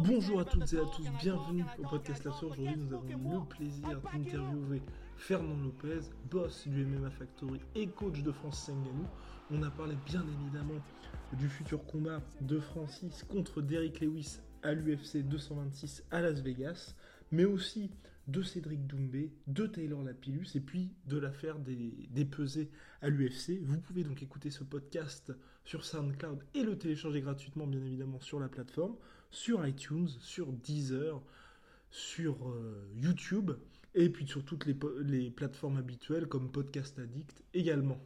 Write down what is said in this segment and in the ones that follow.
Bonjour à toutes et à tous, bienvenue au podcast Aujourd'hui, nous avons le plaisir d'interviewer Fernand Lopez, boss du MMA Factory et coach de France Senganou. On a parlé bien évidemment du futur combat de Francis contre Derrick Lewis à l'UFC 226 à Las Vegas, mais aussi de Cédric Doumbé, de Taylor Lapillus et puis de l'affaire des, des pesées à l'UFC. Vous pouvez donc écouter ce podcast sur SoundCloud et le télécharger gratuitement bien évidemment sur la plateforme, sur iTunes, sur Deezer, sur euh, YouTube et puis sur toutes les, les plateformes habituelles comme Podcast Addict également.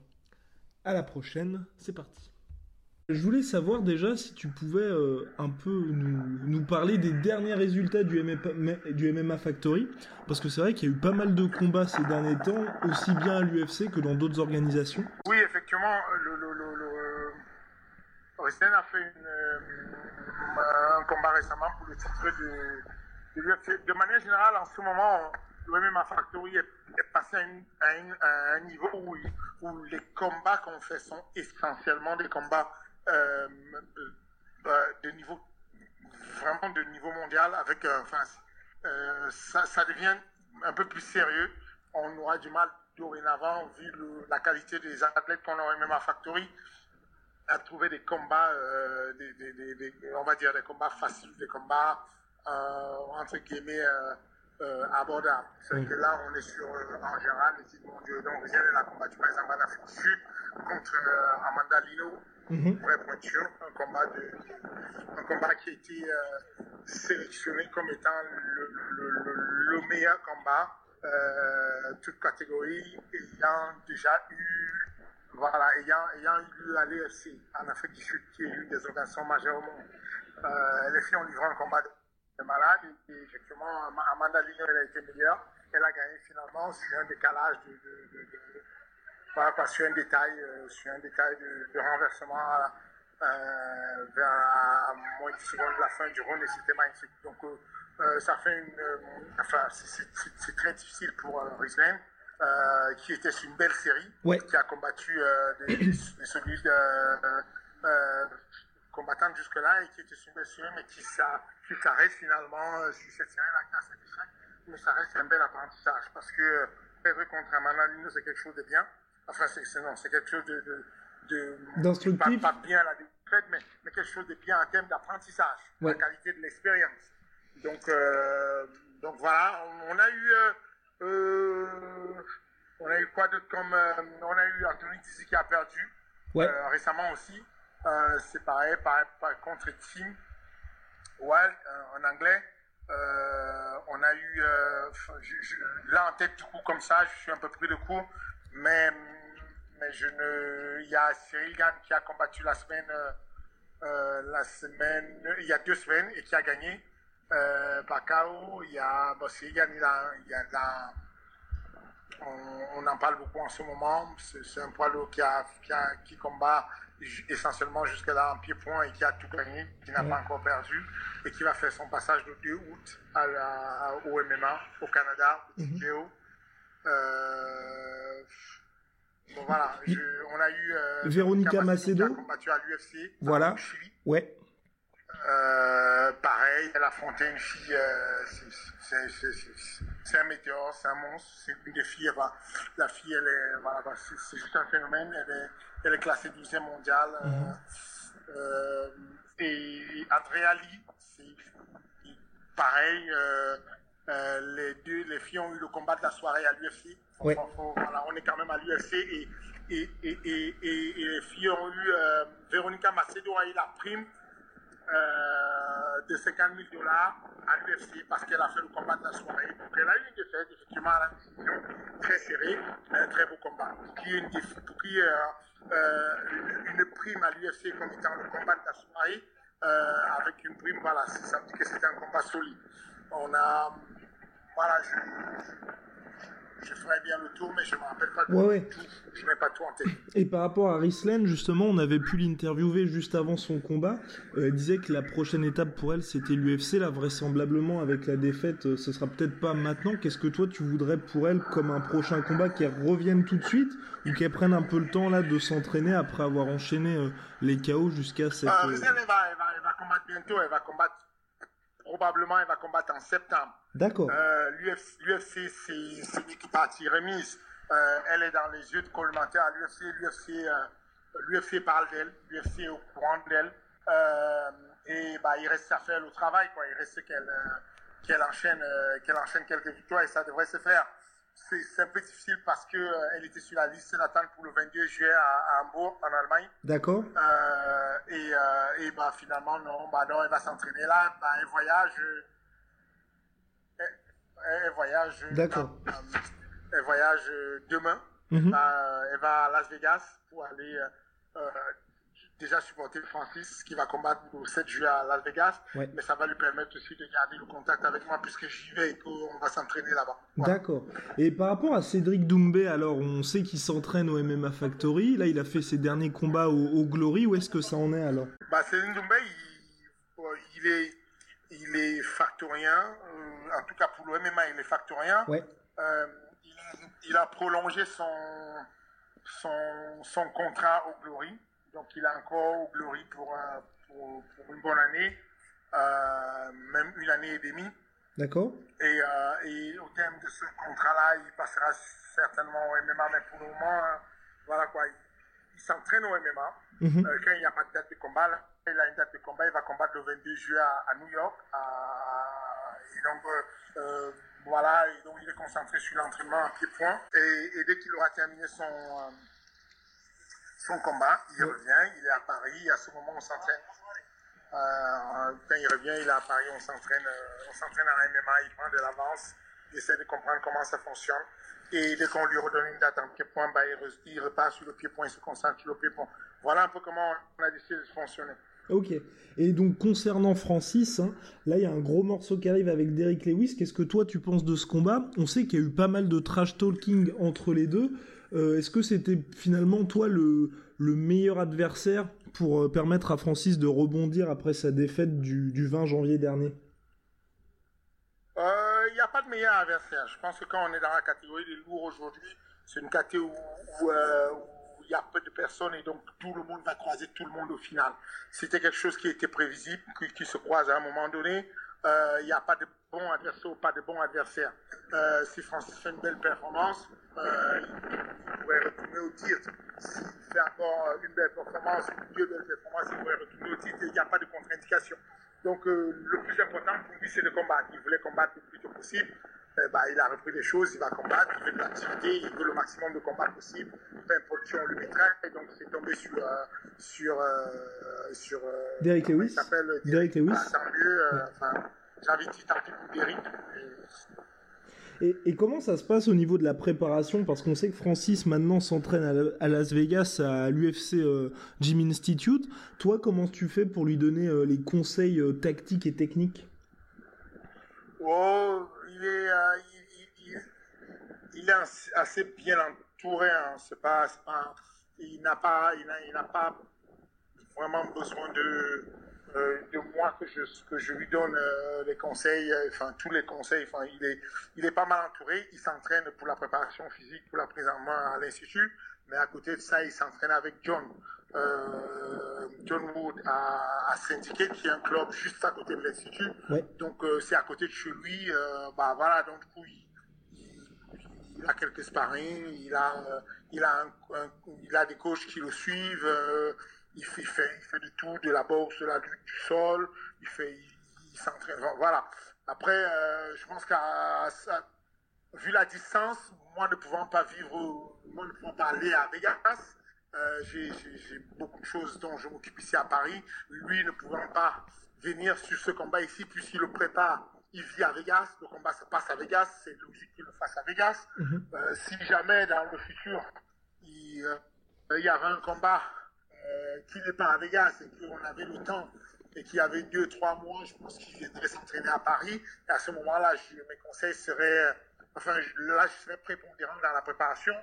À la prochaine, c'est parti. Je voulais savoir déjà si tu pouvais euh, un peu nous, parler des derniers résultats du MMA, Factory, parce que c'est vrai qu'il y a eu pas mal de combats ces derniers temps, aussi bien à l'UFC que dans d'autres organisations. Oui, effectivement, le, le, le... a fait euh, un combat récemment pour le titre de, de l'UFC. De manière générale, en ce moment, le MMA Factory est, passé à, un niveau où les combats qu'on fait sont essentiellement des combats euh, euh, de niveau vraiment de niveau mondial avec euh, enfin ça, ça, devient un peu plus sérieux on aura du mal dorénavant vu le, la qualité des athlètes qu'on a au MMA Factory à trouver des combats des, des, des, des, on va dire des combats faciles des combats entre guillemets abordables. C'est mmh. que là, on est sur, en général, les titres mondiaux. Donc, rien n'a combattu, par exemple, en Afrique du Sud contre Amanda Lino, Pointure, un combat, de, un combat qui a été euh, sélectionné comme étant le, le, le, le meilleur combat, euh, toute catégorie, ayant déjà eu, voilà, ayant, ayant eu à l'EFC en Afrique du Sud, qui est l'une des organisations majeures au monde. Euh, les filles ont livré un combat de malade et, effectivement, Amanda Lignon, elle a été meilleure. Elle a gagné finalement sur un décalage de, de, voilà, quoi, sur un détail, euh, sur un détail de, de renversement euh, vers à, à, moins de 10 secondes de la fin du round et c'était magnifique. Donc euh, ça fait une, enfin c'est très difficile pour. Euh, qui était sur une belle série, ouais. qui a combattu des, des, des celui de, euh, combattant jusque-là et qui était sur une belle série, mais qui, s'arrête finalement sur cette série-là, qui a échec. Mais ça reste un bel apprentissage parce que perdre contre Amanda Lino, c'est quelque chose de bien. Enfin, c'est non, c'est quelque chose de, de, de pas, pas, bien la défaite, mais, mais, quelque chose de bien en termes d'apprentissage, ouais. la qualité de l'expérience. Donc, euh, donc voilà, on, on a eu, euh, euh, on a eu quoi d'autre comme, on a eu Anthony Tizi qui a perdu ouais. Récemment aussi. C'est pareil, pareil, pareil, contre Tim Wild en anglais. on a eu je, je, là en tête du coup comme ça, je suis un peu pris de court, mais mais je ne. Il y a Cyril Gann qui a combattu la semaine, euh, la semaine, il y a deux semaines et qui a gagné euh, par KO. Il y a bon, Cyril Gann, il a, il a la, on, on, en parle beaucoup en ce moment. C'est un poids lourd qui, a, qui, a, qui combat essentiellement jusque-là en pied-point et qui a tout gagné, qui n'a pas encore perdu et qui va faire son passage le 2 août à la, au MMA au Canada, au mmh. euh, Bon, voilà, je, on a eu euh, Véronica Macedo qui a combattu à l'UFC. Voilà. Ouais. Euh, pareil, elle a affronté une fille, euh, c'est un météore, c'est un monstre, c'est une des filles, bah, la fille, elle est, voilà, bah, c'est juste un phénomène, elle est, elle est classée 12e mondiale. Mm -hmm. euh, et Andrea Lee, c'est pareil, euh, les deux, les filles ont eu le combat de la soirée à l'UFC. Voilà, on est quand même à l'UFC et, et, et, et, les filles ont eu, euh, Véronica Macedo a eu la prime euh, de 50 000 dollars à l'UFC parce qu'elle a fait le combat de la soirée. Donc elle a eu une défaite, effectivement, à la décision très serrée, un très beau combat. Pour qui, une pour une prime à l'UFC comme étant le combat de la soirée, avec une prime, voilà, ça me dit que c'était un combat solide. On a, voilà, je, je ferais bien le tour, mais je ne me rappelle pas de tout. Je n'ai pas tout en tête. Et par rapport à Rislen, justement, on avait pu l'interviewer juste avant son combat. Euh, elle disait que la prochaine étape pour elle, c'était l'UFC. Là, vraisemblablement, avec la défaite, euh, ce sera peut-être pas maintenant. Qu'est-ce que toi, tu voudrais pour elle comme un prochain combat Qu'elle revienne tout de suite ou qu'elle prenne un peu le temps là de s'entraîner après avoir enchaîné euh, les KO jusqu'à cette. Euh, elle, va, elle, va, elle va combattre bientôt. Elle va combattre probablement elle va combattre en septembre. D'accord. Euh, L'UFC, c'est une équipe partie remise. Euh, elle est dans les yeux de collementaire à l'UFC. L'UFC euh, parle d'elle. L'UFC est au courant d'elle. Euh, et bah, il reste à faire le travail. Quoi. Il reste qu'elle qu'elle enchaîne, qu'elle enchaîne quelques victoires et ça devrait se faire c'est un peu difficile parce qu'elle euh, était sur la liste d'attente pour le 22 juillet à, Hambourg, en Allemagne. D'accord. Euh, et, euh, et bah, finalement, non, bah, non elle va s'entraîner là. Bah, elle voyage. Elle, voyage. D'accord. elle voyage demain. Mhm. elle va à Las Vegas pour aller déjà supporter Francis qui va combattre le 7 juillet à Las Vegas, mais ça va lui permettre aussi de garder le contact avec moi puisque j'y vais et qu'on va s'entraîner là-bas. D'accord. Et par rapport à Cédric Doumbé, alors on sait qu'il s'entraîne au MMA Factory, là il a fait ses derniers combats au, Glory, où est-ce que ça en est alors? Bah, Cédric Doumbé, il, est, il est factorien, euh, en tout cas pour le MMA il est factorien. Ouais. Euh, il, a prolongé son, son, son contrat au Glory. Donc il a encore au Glory pour, pour, une bonne année, euh, même une année et demie. D'accord. Et, euh, et, au terme de ce contrat-là, il passera certainement au MMA, mais pour le moment, euh, voilà quoi, il, s'entraîne au MMA. Mhm. quand il n'y a pas de date de combat, là, il a une date de combat, il va combattre le 22 juillet à, New York. et donc, voilà, et donc il est concentré sur l'entraînement en pied-point. Et, et, dès qu'il aura terminé son son combat, il revient, il est à Paris, à ce moment on s'entraîne. Euh, quand il revient, il est à Paris, on s'entraîne, euh, on s'entraîne en MMA, il prend de l'avance, il essaie de comprendre comment ça fonctionne. Et dès qu'on lui redonne une date en pied-point, bah, il, repart sur le pied-point, il se concentre sur le pied-point. Voilà un peu comment on a décidé de fonctionner. Ok. Et donc concernant Francis, hein, là il y a un gros morceau qui arrive avec Derek Lewis. Qu'est-ce que toi tu penses de ce combat? On sait qu'il y a eu pas mal de trash talking entre les deux. Euh, est-ce que c'était finalement toi le, meilleur adversaire pour euh, permettre à Francis de rebondir après sa défaite du, 20 janvier dernier? Il euh, n'y a pas de meilleur adversaire. Je pense que quand on est dans la catégorie des lourds aujourd'hui, c'est une catégorie où il y a peu de personnes et donc tout le monde va croiser tout le monde au final. C'était quelque chose qui était prévisible, qui, se croise à un moment donné. Il n'y a pas de bon adversaire ou pas de bon adversaire. si Francis fait une belle performance, euh, il pourrait retourner au titre. S'il fait encore une belle performance, deux belles performances, il pourrait retourner au titre il n'y a pas de contre-indication. Donc euh, le plus important pour lui, c'est de combattre. Il voulait combattre le plus tôt possible. Euh, bah, il a repris des choses, il va combattre, il fait de l'activité, il veut le maximum de combats possible, peu importe qui on lui mettrait, et donc c'est tombé sur sur sur Derek Lewis. Derek Lewis. Ah, tant mieux. Enfin, j'ai envie de dire tant pis pour Derek. Et, comment ça se passe au niveau de la préparation? Parce qu'on sait que Francis maintenant s'entraîne à, Las Vegas à l'UFC euh, Gym Institute. Toi, comment tu fais pour lui donner euh, les conseils euh, tactiques et techniques? Oh, il est, il, est assez bien entouré. Hein. C'est pas, pas, il n'a pas, il n'a pas vraiment besoin de euh, de moi que je, que je lui donne euh, les conseils, euh, enfin tous les conseils. Enfin, il est, il est pas mal entouré. Il s'entraîne pour la préparation physique, pour la prise en main à l'institut. Mais à côté de ça, il s'entraîne avec John. John Wood à, à Syndicate, qui est un club juste à côté de l'institut. Donc c'est à côté de chez lui. bah voilà, donc du coup, il, a quelques sparring, il a, il a, il a des coachs qui le suivent il fait, il fait, du tout, de la boxe, de la lutte du sol, il fait, il, s'entraîne, voilà. Après, euh, je pense qu'à vu la distance, moi ne pouvant pas vivre, moi ne pouvant pas aller à Vegas, euh, j'ai beaucoup de choses dont je m'occupe ici à Paris. Lui ne pouvant pas venir sur ce combat ici, puisqu'il le prépare, il vit à Vegas, le combat se passe à Vegas, c'est logique qu'il le fasse à Vegas. Mm-hmm. Euh, si jamais dans le futur, il il y avait un combat qui n'est pas à Vegas et qu'on avait le temps et qui avait deux, trois mois, je pense qu'il viendrait s'entraîner à Paris. Et à ce moment-là, mes conseils seraient, enfin, là, je serais prépondérant dans la préparation.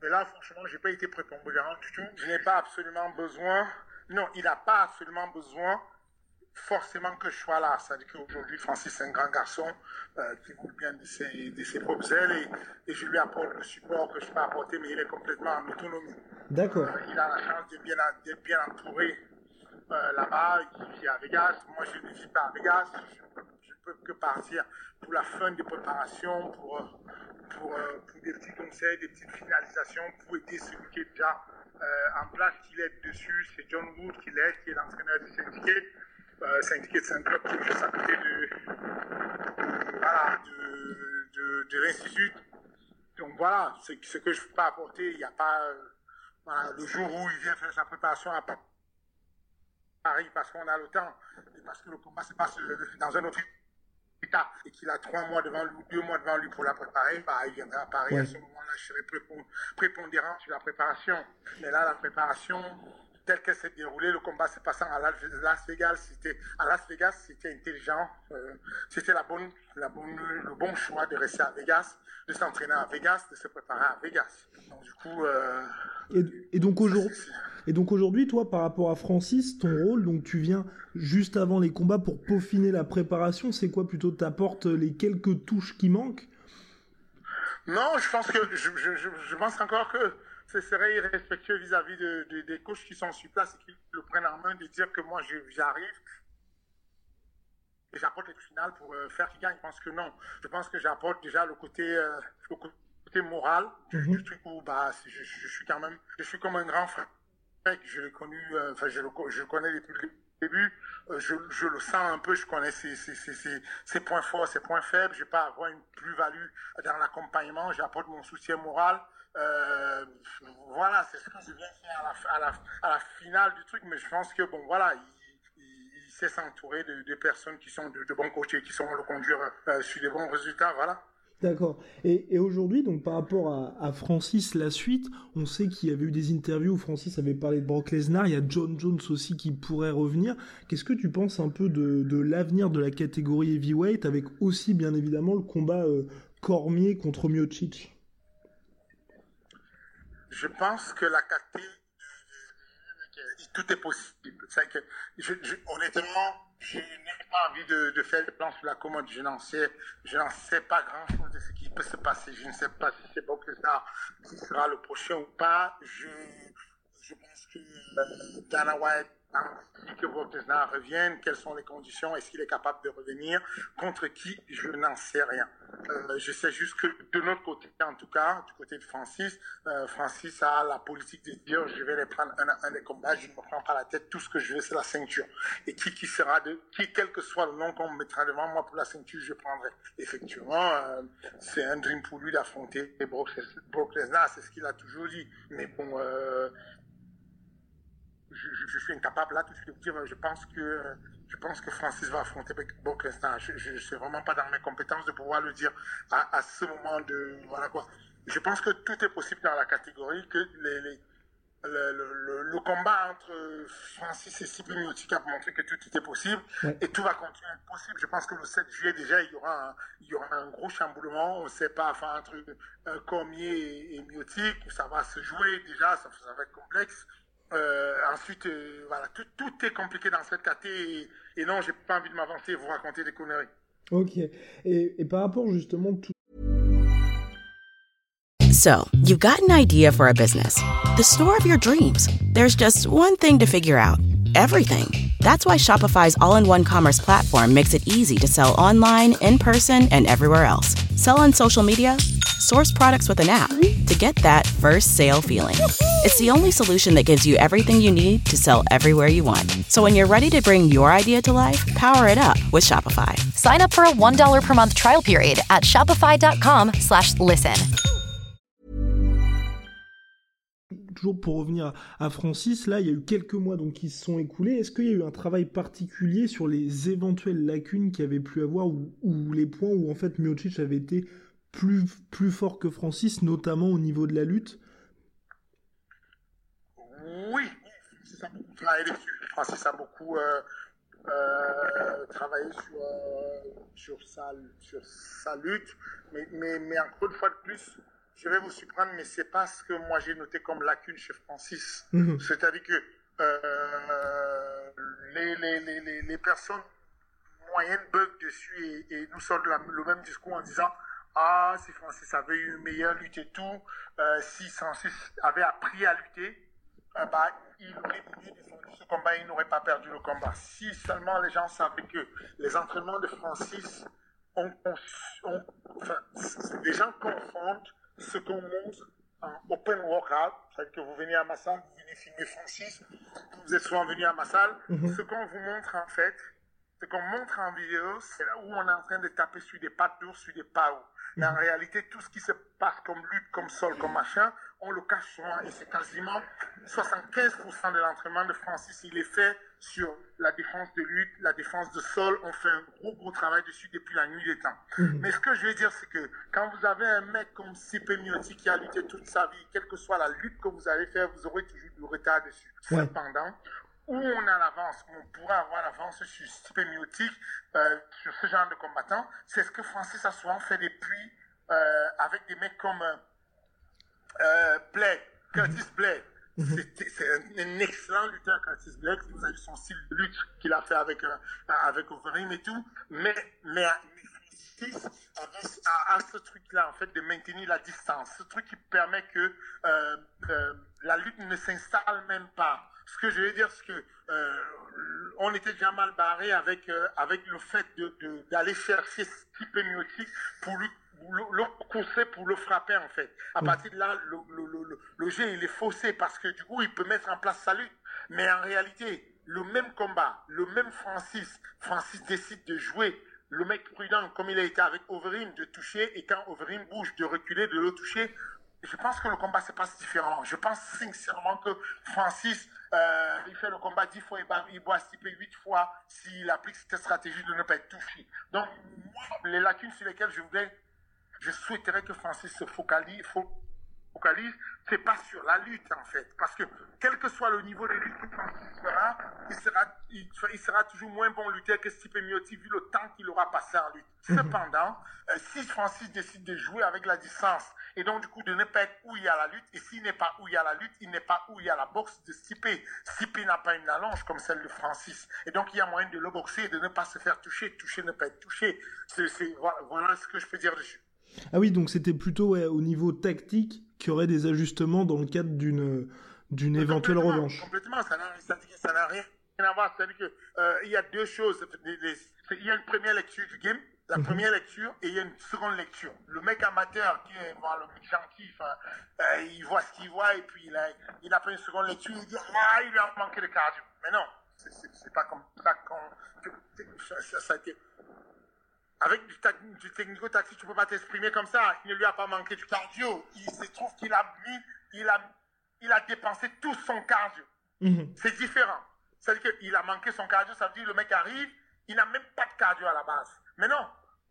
Mais là, franchement, je n'ai pas été prépondérant du tout. Je n'ai pas absolument besoin, non, il n'a pas absolument besoin forcément que je sois là. C'est-à-dire qu'aujourd'hui, Francis est un grand garçon euh, qui roule bien de ses, de ses propres ailes et, je lui apporte le support que je peux apporter, mais il est complètement en autonomie. D'accord. Euh, il a la chance d'être bien, bien entouré euh, là-bas, il vit à Vegas. Moi, je ne vis pas à Vegas. Je ne peux que partir pour la fin des préparations, pour, pour, pour, des petits conseils, des petites finalisations, pour aider celui qui est déjà en place, qui est dessus. C'est John Wood qui l'est, qui est l'entraîneur du Syndicate. Euh, Syndicate, c'est un club qui est juste à côté de, de, de, l'Institut. Donc voilà, c'est ce que je peux pas apporter. Il n'y a pas. Le jour où il vient faire sa préparation à Paris parce qu'on a le temps et parce que le combat se passe dans un autre et qu'il a trois mois devant lui, deux mois devant lui pour la préparer, bah, il viendra à Paris. À ce moment-là, je serai prépondérant sur la préparation. Mais là, la préparation, tel qu'elle s'est déroulée, le combat s'est passé à Las Vegas, c'était à Las Vegas, c'était intelligent, euh, c'était la bonne, la bonne, le bon choix de rester à Vegas, de s'entraîner à Vegas, de se préparer à Vegas. Donc du coup. Euh, et, donc aujourd'hui, et donc aujourd'hui, toi, par rapport à Francis, ton rôle, donc tu viens juste avant les combats pour peaufiner la préparation, c'est quoi plutôt T'apportes les quelques touches qui manquent? Non, je pense que je, je, je pense encore que ce serait irrespectueux vis-à-vis de, des coachs qui sont sur place et qui le prennent en main de dire que moi j'arrive et j'apporte le final pour euh, faire qu'il gagne. Je pense que non. Je pense que j'apporte déjà le côté, euh, le côté moral du, mhm. truc où bah, je, suis quand même, je suis comme un grand frère. Je l'ai connu, euh, enfin je, le, je connais depuis le début, je, je, le sens un peu, je connais ses, points forts, ses points faibles, je pas avoir une plus-value dans l'accompagnement, j'apporte mon soutien moral, euh, voilà, c'est ce que je viens faire à la, finale du truc, mais je pense que, bon, voilà, il, sait s'entourer de, personnes qui sont de, bons coachs et qui sont le conduire euh, sur des bons résultats, voilà. D'accord. Et, aujourd'hui, donc par rapport à, Francis, la suite, on sait qu'il y avait eu des interviews où Francis avait parlé de Brock Lesnar. Il y a John Jones aussi qui pourrait revenir. Qu'est-ce que tu penses un peu de, l'avenir de la catégorie heavyweight avec aussi bien évidemment le combat euh, Cormier contre Miocic? Je pense que la KT, tout est possible. Que je, honnêtement, je n'ai pas envie de, faire des plans sur la commode. Je n'en sais, je sais pas grand chose de ce qui peut se passer. Je ne sais pas si c'est Bob ça qui sera le prochain ou pas. Je, je pense que euh, Dana White que Lesnar revienne, quelles sont les conditions, est-ce qu'il est capable de revenir, contre qui, je n'en sais rien. Euh, je sais juste que de notre côté, en tout cas, du côté de Francis, euh, Francis a la politique de dire je vais les prendre un à un des combats, je ne me prends pas la tête, tout ce que je veux c'est la ceinture. Et qui, qui sera de, qui, quel que soit le nom qu'on me mettra devant moi pour la ceinture, je prendrai. Effectivement, c'est un dream pour lui d'affronter Brock Lesnar, c'est ce qu'il a toujours dit. Mais bon, je, suis incapable là tout de suite de dire, je pense que, je pense que Francis va affronter Brock Lesnar. Je ne suis vraiment pas dans mes compétences de pouvoir le dire à, ce moment de, voilà quoi. Je pense que tout est possible dans la catégorie, que les, le, le, combat entre Francis et Sibyl Miotic a montré que tout était possible et tout va continuer à être possible. Je pense que le 7 juillet déjà il y aura un, il y aura un gros chamboulement. On ne sait pas, enfin entre euh, Cormier et, Miotic, ça va se jouer déjà, ça, ça va être complexe. Euh, ensuite, euh, voilà, tout, tout, est compliqué dans cette caté et, et non, j'ai pas envie de m'avancer et vous raconter des conneries. Ok. Et, et par rapport justement tout. So, you've got an idea for a business, the store of your dreams. There's just one thing to figure out everything. That's why Shopify's all in one commerce platform makes it easy to sell online, in person, and everywhere else. Sell on social media source products with an app to get that first sale feeling. It's the only solution that gives you everything you need to sell everywhere you want. So when you're ready to bring your idea to life, power it up with Shopify. Sign up for a $1 per month trial period at shopify.com slash listen. Toujours pour revenir à Francis, là, il y a eu quelques mois donc, qui se sont écoulés. Est-ce qu'il y a eu un travail particulier sur les éventuelles lacunes qu'il y avait pu avoir ou, ou les points où en fait Miocic avait été plus, plus fort que Francis, notamment au niveau de la lutte oui, Francis a beaucoup travaillé dessus. Francis a beaucoup euh, euh, travaillé sur, euh, sur, sa, sur sa lutte. Mais, mais, mais encore une fois de plus, je vais vous surprendre, mais c'est pas ce que moi j'ai noté comme lacune chez Francis. Mhm. C'est-à-dire que euh, les, les, les, les, personnes moyennes bug dessus et, et nous sortent la, le même discours en disant Ah, si Francis avait eu une meilleure lutte et tout, euh, si Francis avait appris à lutter, euh, bah, il aurait défendu ce combat, il n'aurait pas perdu le combat. Si seulement les gens savaient que les entraînements de Francis, ont, ont, enfin, les gens confondent ce qu'on montre en open workout, c'est-à-dire que vous venez à ma salle, vous venez filmer Francis, vous êtes souvent venu à ma salle, ce qu'on vous montre en fait, ce qu'on montre en vidéo, c'est là où on est en train de taper sur des pattes d'ours, sur des pas en réalité, tout ce qui se passe comme lutte, comme sol, comme machin, on le cache souvent. Et c'est quasiment 75% de l'entraînement de Francis, il est fait sur la défense de lutte, la défense de sol. On fait un gros, gros travail dessus depuis la nuit des temps. Mais ce que je veux dire, c'est que quand vous avez un mec comme Sipe Miotti qui a lutté toute sa vie, quelle que soit la lutte que vous allez faire, vous aurez toujours du retard dessus. Ouais. Cependant, où on a l'avance, où on pourrait avoir l'avance sur Miotti, euh, sur ce genre de combattant, c'est ce que Francis a souvent fait depuis euh, avec des mecs comme euh, euh, Blake, Curtis Blake. C'est- C'est un, excellent lutteur, Curtis Blake. Vous avez son style de lutte qu'il a fait avec, euh, avec Overeem et tout. Mais, mais, mais Francis avait- a, a ce truc-là, en fait, de maintenir la distance. Ce truc qui permet que euh, la lutte ne s'installe même pas. Ce que je veux dire, c'est que euh, on était déjà mal barré avec, euh, avec le fait de- d'aller chercher ce type myotique pour lui le, le courser pour le frapper en fait. À partir de là, le jeu il est faussé parce que du coup il peut mettre en place sa lutte. Mais en réalité, le même combat, le même Francis, Francis décide de jouer le mec prudent comme il a été avec Overeem de toucher et quand Overeem bouge de reculer, de le toucher. Je pense que le combat se passe différemment. Je pense sincèrement que Francis, euh, il fait le combat 10 fois, il, doit stiper 8 fois s'il applique cette stratégie de ne pas être touché. Donc, moi, les lacunes sur lesquelles je voudrais je souhaiterais que Francis se focalise, fo- focalise, c'est pas sur la lutte en fait, parce que quel que soit le niveau de lutte que Francis fera, il sera, il, il sera toujours moins bon lutteur que Stipe Miotti vu le temps qu'il aura passé en lutte. Cependant, euh, si Francis décide de jouer avec la distance et donc du coup de ne pas être où il y a la lutte, et s'il n'est pas où il y a la lutte, il n'est pas où il y a la boxe de Stipe. Stipe n'a pas une allonge comme celle de Francis, et donc il y a moyen de le boxer et de ne pas se faire toucher, toucher, ne pas être touché. Voilà ce que je peux dire dessus. Ah oui, donc c'était plutôt ouais, au niveau tactique qu'il y aurait des ajustements dans le cadre d'une d'une éventuelle revanche. Complètement, ça n'a rien à voir. C'est-à-dire que euh, y a deux choses. Il y a une première lecture du game, la première lecture, et il y a une seconde lecture. Le mec amateur qui est voilà, le mec gentil, euh, il voit ce qu'il voit et puis il a, il a fait une seconde lecture, il dit ah il lui a manqué de cardio. Mais non, c'est- pas comme ça qu'on ça a été avec du, ta- du technico-tactique, tu peux pas t'exprimer comme ça. Il ne lui a pas manqué du cardio. Il se trouve qu'il a mis, il a, il a dépensé tout son cardio. Mhm. C'est différent. C'est-à-dire qu'il a manqué son cardio, ça veut dire que le mec arrive, il n'a même pas de cardio à la base. Mais non,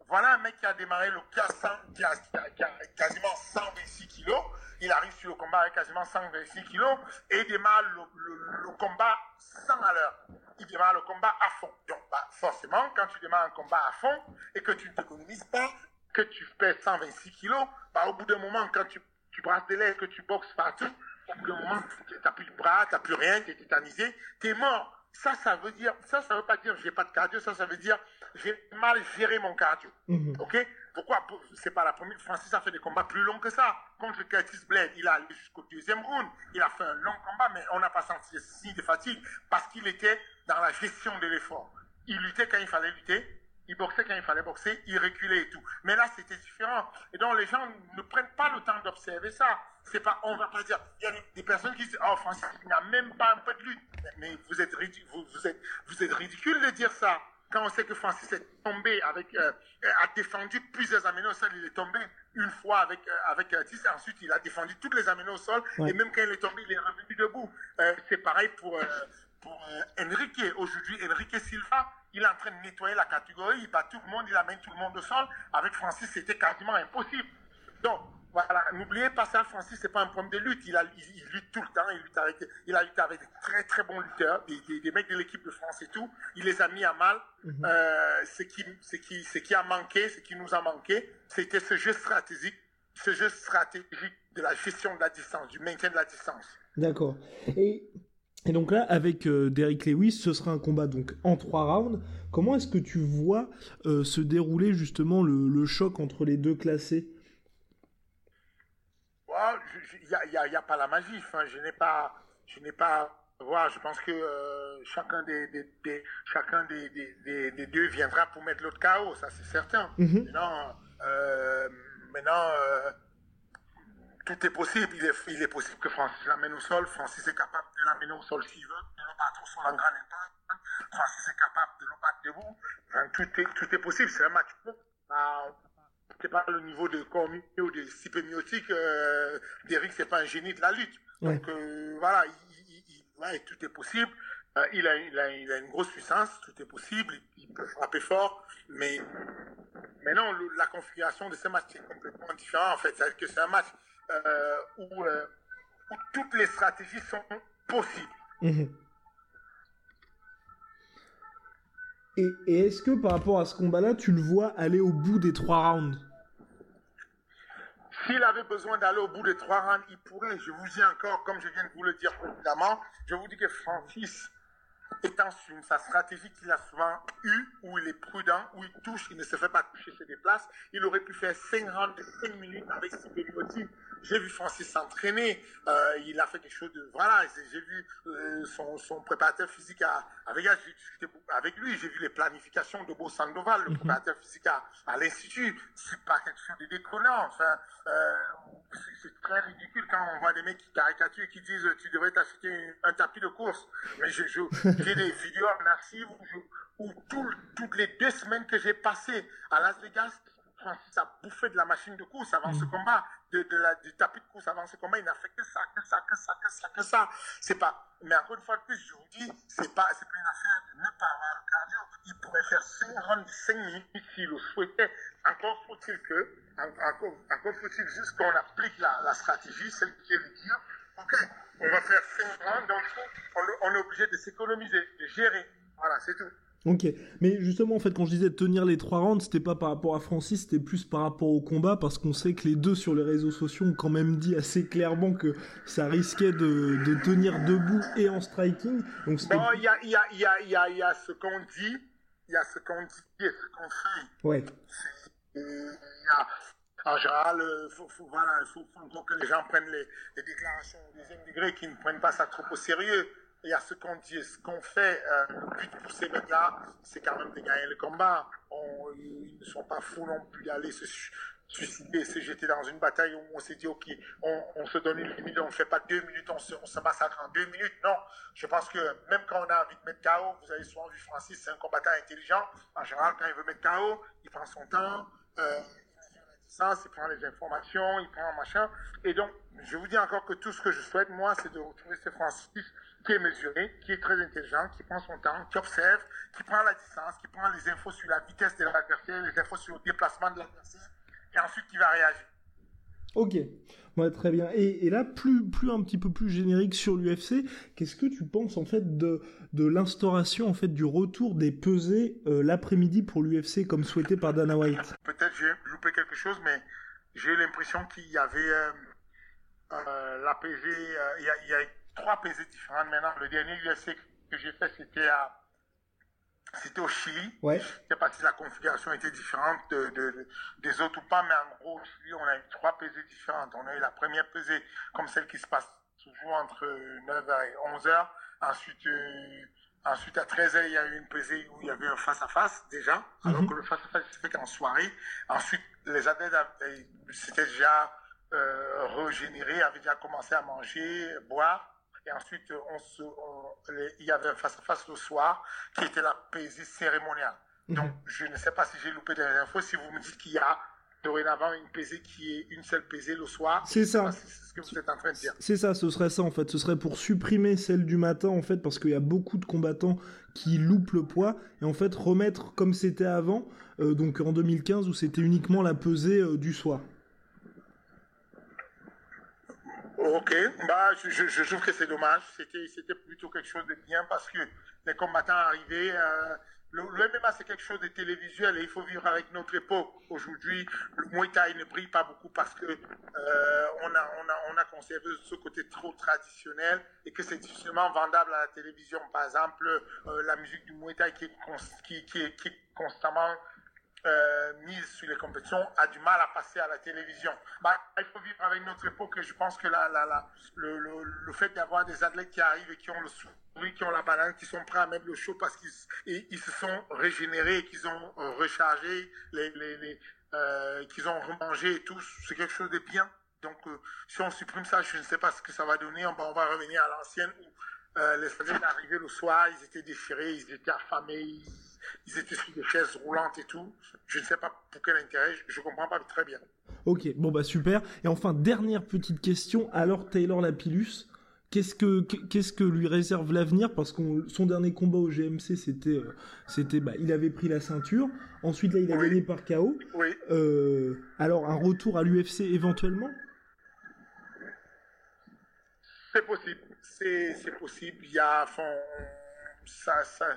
voilà un mec qui a démarré le qui a, 100 qui a- qui a- qui a quasiment 126 kilos. Il arrive sur le combat avec quasiment 126 kilos et il démarre le, le- le combat 100 à l'heure. Il démarre le combat à fond. Donc, bah, forcément, quand tu démarres un combat à fond et que tu ne t'économises pas, que tu pèses 126 kilos, bah, au bout d'un moment, quand tu, tu brasses des lèvres, que tu boxes partout, au bout d'un moment, tu n'as plus de bras, tu n'as plus rien, tu es tétanisé, tu es mort. Ça, ça veut dire, ça, ça veut pas dire j'ai pas de cardio, ça, ça veut dire j'ai mal géré mon cardio. Ok? Pourquoi Pour- C'est pas la première. Francis a fait des combats plus longs que ça. Contre Curtis Blade, il a allé jusqu'au deuxième round. Il a fait un long combat, mais on n'a pas senti de signe de fatigue parce qu'il était dans la gestion de l'effort. Il luttait quand il fallait lutter. Il boxait quand il fallait boxer, il reculait et tout. Mais là, c'était différent. Et donc, les gens ne prennent pas le temps d'observer ça. C'est pas, on va pas dire, il y a des, personnes qui disent, oh, Francis, il n'a même pas un peu de lutte. Mais, vous êtes vous, vous êtes, vous êtes ridicule de dire ça. Quand on sait que Francis est tombé avec, euh, a défendu plusieurs amenés au sol, il est tombé une fois avec, euh, avec ensuite il a défendu toutes les amenés au sol, Ouais. et même quand il est tombé, il est revenu debout. Euh, c'est pareil pour, euh, pour euh, Enrique. Aujourd'hui, Enrique Silva, il est en train de nettoyer la catégorie, il bat tout le monde, il amène tout le monde au sol. Avec Francis, c'était quasiment impossible. Donc, voilà, n'oubliez pas ça, Francis, c'est pas un problème de lutte. Il, a, il, lutte tout le temps. Il, lutte avec, il a lutté avec des très très bons lutteurs, des, des, mecs de l'équipe de France et tout. Il les a mis à mal. Mhm. euh, ce, qui, ce, qui, ce qui a manqué, ce qui nous a manqué, c'était ce jeu stratégique, ce jeu stratégique de la gestion de la distance, du maintien de la distance. D'accord. Et, et, donc là, avec euh, Derrick Lewis, ce sera un combat donc en trois rounds. Comment est-ce que tu vois euh, se dérouler justement le, le choc entre les deux classés? Il n'y a, pas la magie. Enfin, je n'ai pas, je n'ai pas. Voilà, je pense que euh, chacun des, des, des chacun des, des, deux viendra pour mettre l'autre KO, ça c'est certain. Mm-hmm. Maintenant, euh, maintenant euh, tout est possible. Il est, il est possible que Francis l'amène au sol. Francis est capable de l'amener au sol s'il veut, de le battre au sol en grand impact. Francis est capable de le battre debout. Enfin, tout, est, tout est possible. C'est un match. Bah, c'est pas le niveau de Cormier ou de Sipemiotique, euh, Derrick, c'est pas un génie de la lutte. Donc euh, voilà, il, tout est possible. Euh, il, a, il, a, il, a, une grosse puissance, tout est possible, il, peut frapper fort, mais, mais non, la configuration de ce match est complètement différente en fait. C'est-à-dire que c'est un match euh, où, où, toutes les stratégies sont possibles. Mhm. Et, et est-ce que par rapport à ce combat-là, tu le vois aller au bout des trois rounds? S'il avait besoin d'aller au bout des trois rounds, il pourrait. Je vous dis encore, comme je viens de vous le dire évidemment, je vous dis que Francis, étant sur sa stratégie qu'il a souvent eue, où il est prudent, où il touche, il ne se fait pas toucher, se déplace, il aurait pu faire 5 rounds de 5 minutes avec Sibelioti. J'ai vu Francis s'entraîner, euh, il a fait quelque chose de... Voilà, j'ai vu euh, son, son, préparateur physique à, avec, avec lui, j'ai vu les planifications de Beau Sandoval, le mhm. préparateur physique à, à l'Institut. C'est pas quelque chose de déconnant, enfin, euh, c'est très ridicule quand on voit des mecs qui caricaturent et qui disent tu devrais t'acheter un tapis de course. Mais j'ai des vidéos en archive où, toutes les deux semaines que j'ai passées à Las Vegas, Francis a bouffé de la machine de course avant ce mm. combat, de, de la, du tapis de course avant ce combat. Il n'a fait que ça, que ça, que ça, que ça, que ça. C'est pas, mais encore une fois plus, je vous dis, c'est pas, c'est pas une affaire de ne pas avoir le cardio. Il pourrait faire 5 rounds 5 minutes s'il le souhaitait. Encore faut-il que, encore, encore faut-il juste qu'on applique la, la stratégie, celle qui est de dire, ok, on va faire 5 rounds, donc on, on est obligé de s'économiser, de gérer. Voilà, c'est tout. Ok, mais justement en fait quand je disais tenir les trois rounds, c'était pas par rapport à Francis, c'était plus par rapport au combat parce qu'on sait que les deux sur les réseaux sociaux ont quand même dit assez clairement que ça risquait de, de tenir debout et en striking. Donc non, il y a, y, a, y, a, y, a, y a ce qu'on dit, il y a ce qu'on dit et ce qu'on fait. Ouais. Y a, en général, il faut, faut, voilà, faut, faut, que les gens prennent les, les déclarations au deuxième degré, qui ne prennent pas ça trop au sérieux y a ce qu'on dit, ce qu'on fait, euh, but pour ces mecs-là, c'est quand même de gagner le combat. Ils ne sont pas fous non plus d'aller se suicider, se jeter dans une bataille où on s'est dit, ok, on, se donne une limite, on ne fait pas deux minutes, on se, massacre en deux minutes. Non, je pense que même quand on a envie de mettre KO, vous avez souvent vu Francis, c'est un combattant intelligent. En général, quand il veut mettre KO, il prend son temps. Euh, il prend les informations, il prend machin. Et donc, je vous dis encore que tout ce que je souhaite, moi, c'est de retrouver ce Francis qui est mesuré, qui est très intelligent, qui prend son temps, qui observe, qui prend la distance, qui prend les infos sur la vitesse de l'adversaire, les infos sur le déplacement de l'adversaire, et ensuite qui va réagir. Ok, ouais, très bien. Et, et, là, plus, plus un petit peu plus générique sur l'UFC, qu'est-ce que tu penses en fait de, de l'instauration en fait du retour des pesées euh, l'après-midi pour l'UFC comme souhaité par Dana White? Peut-être j'ai loupé quelque chose, mais j'ai l'impression qu'il y avait euh, euh, la PG, il y, a, il y a trois pesées différentes maintenant. Le dernier UFC que j'ai fait, c'était à c'était au Chili. Ouais. Je sais pas si la configuration était différente de, de, des autres ou pas, mais en gros, au Chili, on a eu trois pesées différentes. On a eu la première pesée, comme celle qui se passe toujours entre 9h et 11h. Ensuite, euh, ensuite à 13h, il y a eu une pesée où il y avait un face-à-face, déjà, alors mhm. que le face-à-face se fait qu'en soirée. Ensuite, les athlètes, c'était déjà euh, régénéré, avaient déjà commencé à manger, boire. Et ensuite, on se, il y avait un face-à-face le soir qui était la pesée cérémoniale. Mhm. Donc, je ne sais pas si j'ai loupé des infos. Si vous me dites qu'il y a dorénavant une pesée qui est une seule pesée le soir. C'est ça. C'est ce que vous êtes en train de dire. C'est ça, ce serait ça en fait. Ce serait pour supprimer celle du matin en fait, parce qu'il y a beaucoup de combattants qui loupent le poids et en fait remettre comme c'était avant, euh, donc en 2015 où c'était uniquement la pesée euh, du soir. Ok, bah, je, trouve que c'est dommage. C'était, plutôt quelque chose de bien parce que les combattants arrivaient. Euh, le, le, MMA, c'est quelque chose de télévisuel et il faut vivre avec notre époque. Aujourd'hui, le Muay Thai ne brille pas beaucoup parce que euh, on, a, on, a, on a conservé ce côté trop traditionnel et que c'est difficilement vendable à la télévision. Par exemple, euh, la musique du Muay Thai qui qui, qui qui est constamment euh, mise sur les compétitions a du mal à passer à la télévision. Bah, il faut vivre avec notre époque et je pense que la, le, fait d'avoir des athlètes qui arrivent et qui ont le sourire, qui ont la banane, qui sont prêts à mettre le show parce qu'ils ils se sont régénérés, qu'ils ont euh, rechargé, euh, qu'ils ont remangé et tout, c'est quelque chose de bien. Donc, si on supprime ça, je ne sais pas ce que ça va donner. On va, on va revenir à l'ancienne où euh, les athlètes arrivaient le soir, ils étaient déchirés, ils étaient affamés, ils ils étaient sur des chaises roulantes et tout. Je ne sais pas pour quel intérêt, je ne comprends pas très bien. Ok, bon bah super. Et enfin, dernière petite question. Alors Taylor Lapillus, qu'est-ce que qu'est-ce que lui réserve l'avenir? Parce que son dernier combat au GMC, c'était c'était bah, il avait pris la ceinture. Ensuite là, il a Oui. gagné par KO. Oui. Euh, alors un retour à l'UFC éventuellement? C'est possible, c'est possible. Il y a, enfin, ça, ça,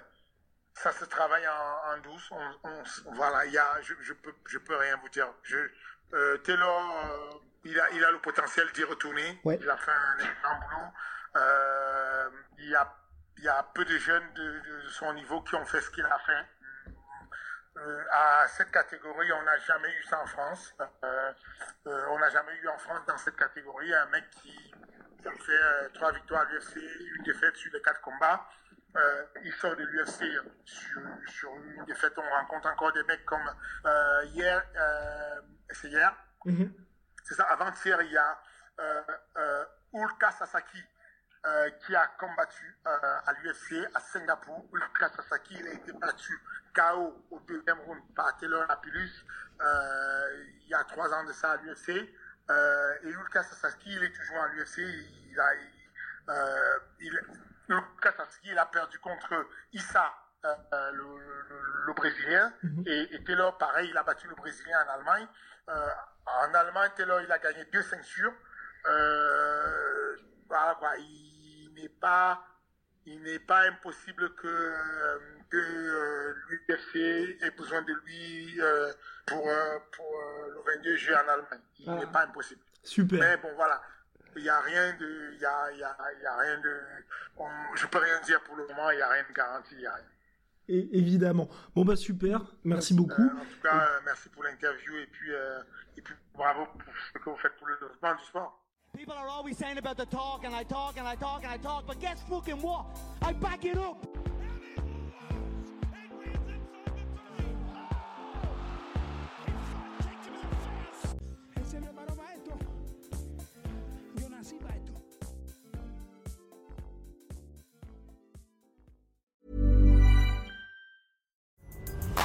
ça se travaille en, en douce. On, on- voilà, il y a, je, je peux, je peux rien vous dire. Je, euh, Taylor, euh, il a, il a le potentiel d'y retourner. Ouais. Il a fait un excellent boulot. Euh, il y a, il y a peu de jeunes de, de son niveau qui ont fait ce qu'il a fait. Euh, à cette catégorie, on n'a jamais eu ça en France. Euh, euh, on n'a jamais eu en France dans cette catégorie un mec qui, qui a fait euh, trois victoires à l'UFC, une défaite sur les quatre combats. Euh, il sort de l'UFC sur, sur une défaite. On rencontre encore des mecs comme euh, hier, euh, c'est hier, Mhm. c'est ça, avant-hier, il y a Ulka Sasaki qui a combattu à l'UFC à Singapour. Ulka Sasaki, il a été battu KO au deuxième round par Taylor Lapillus il y a trois ans de ça à l'UFC. Euh, et Ulka Sasaki, il est toujours à l'UFC. Il, a, il, euh, il- Ulka Sasaki, il a perdu contre Issa, euh, le, le- le Brésilien. et, et Taylor, pareil, il a battu le Brésilien en Allemagne. En Allemagne, Taylor, il a gagné deux ceintures. Voilà quoi, il n'est pas, il n'est pas impossible que, que euh, l'UFC ait besoin de lui euh, pour, euh, pour euh, le 22 juillet en Allemagne. Il Ah. n'est pas impossible. Super. Mais bon, voilà. Il n'y a rien de, il y a, il y a, y a rien de, on- je peux rien dire pour le moment, il n'y a rien de garanti, il n'y a rien. Et, évidemment. Bon bah super. Merci beaucoup. Euh, en tout cas, euh, merci pour l'interview et puis, euh, et puis bravo pour ce que vous faites pour le développement du sport. People are always saying about the talk, and I talk, and I talk, and I talk, but guess fucking what? I back it up.